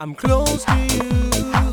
I'm close to you.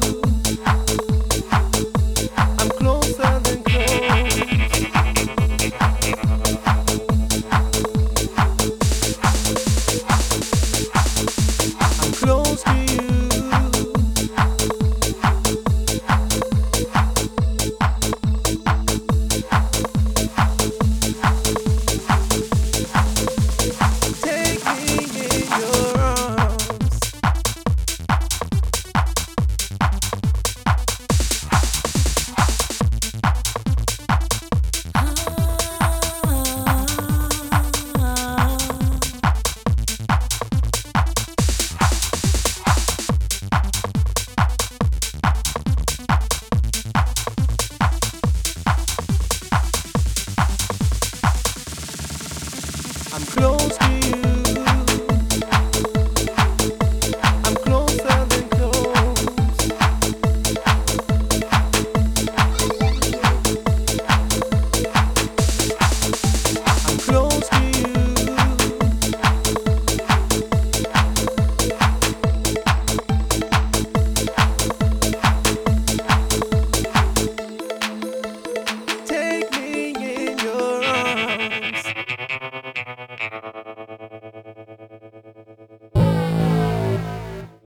I'm close to